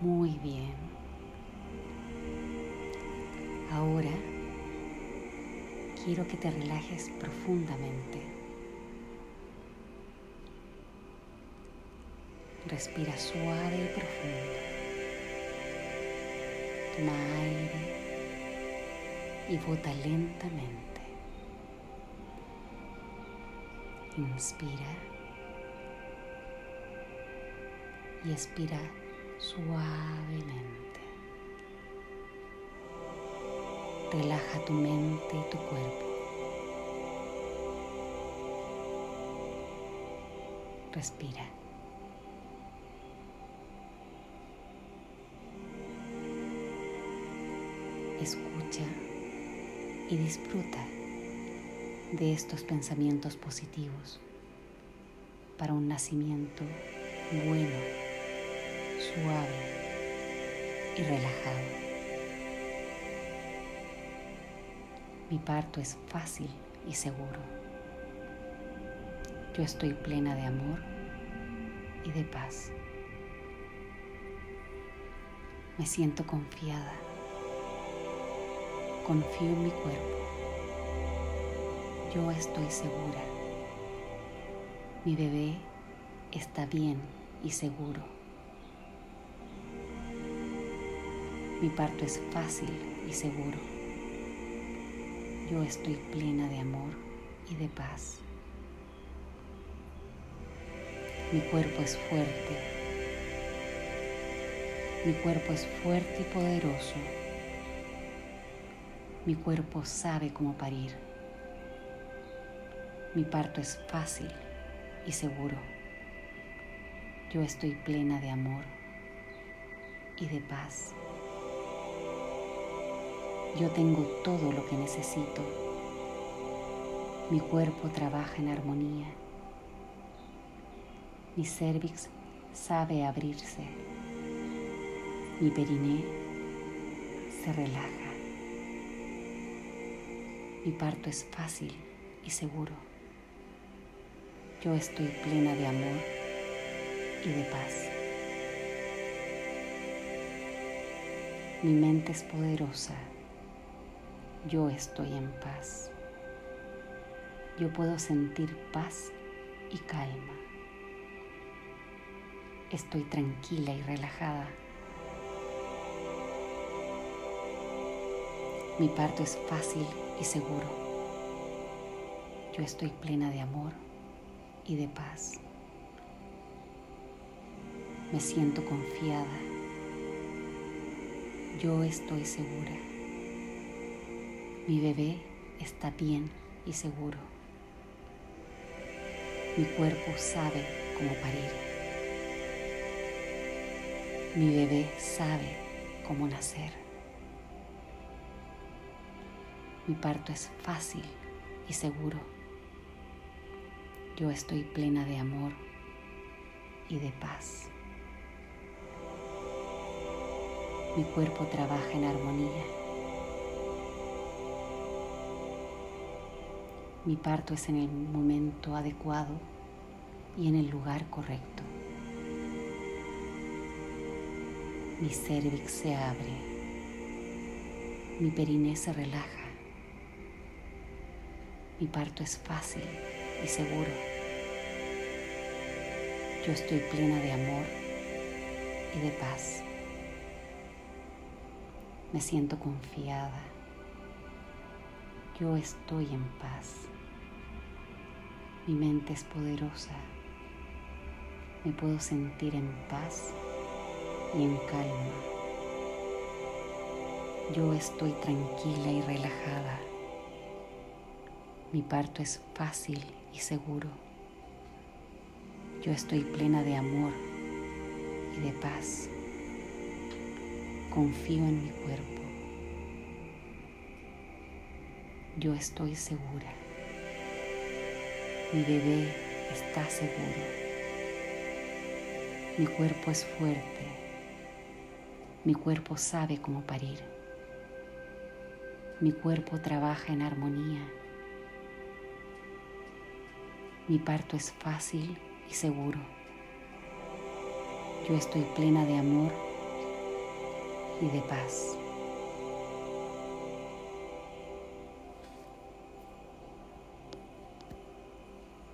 Muy bien. Ahora quiero que te relajes profundamente. Respira suave y profundo. Toma aire y bota lentamente. Inspira y expira suavemente. Relaja tu mente y tu cuerpo. Respira. Escucha y disfruta de estos pensamientos positivos para un nacimiento bueno, suave y relajado. Mi parto es fácil y seguro. Yo estoy plena de amor y de paz. Me siento confiada Confío en mi cuerpo. Yo estoy segura. Mi bebé está bien y seguro. Mi parto es fácil y seguro. Yo estoy plena de amor y de paz. Mi cuerpo es fuerte. Mi cuerpo es fuerte y poderoso mi cuerpo sabe cómo parir. Mi parto es fácil y seguro. Yo estoy plena de amor y de paz. Yo tengo todo lo que necesito. Mi cuerpo trabaja en armonía. Mi cervix sabe abrirse. Mi periné se relaja. Mi parto es fácil y seguro. Yo estoy plena de amor y de paz. Mi mente es poderosa. Yo estoy en paz. Yo puedo sentir paz y calma. Estoy tranquila y relajada. Mi parto es fácil y seguro. Yo estoy plena de amor y de paz. Me siento confiada. Yo estoy segura. Mi bebé está bien y seguro. Mi cuerpo sabe cómo parir. Mi bebé sabe cómo nacer. Mi parto es fácil y seguro. Yo estoy plena de amor y de paz. Mi cuerpo trabaja en armonía. Mi parto es en el momento adecuado y en el lugar correcto. Mi cervix se abre. Mi periné se relaja. Mi parto es fácil y seguro. Yo estoy plena de amor y de paz. Me siento confiada. Yo estoy en paz. Mi mente es poderosa. Me puedo sentir en paz y en calma. Yo estoy tranquila y relajada. Mi parto es fácil y seguro. Yo estoy plena de amor y de paz. Confío en mi cuerpo. Yo estoy segura. Mi bebé está seguro. Mi cuerpo es fuerte. Mi cuerpo sabe cómo parir. Mi cuerpo trabaja en armonía mi parto es fácil y seguro. Yo estoy plena de amor y de paz.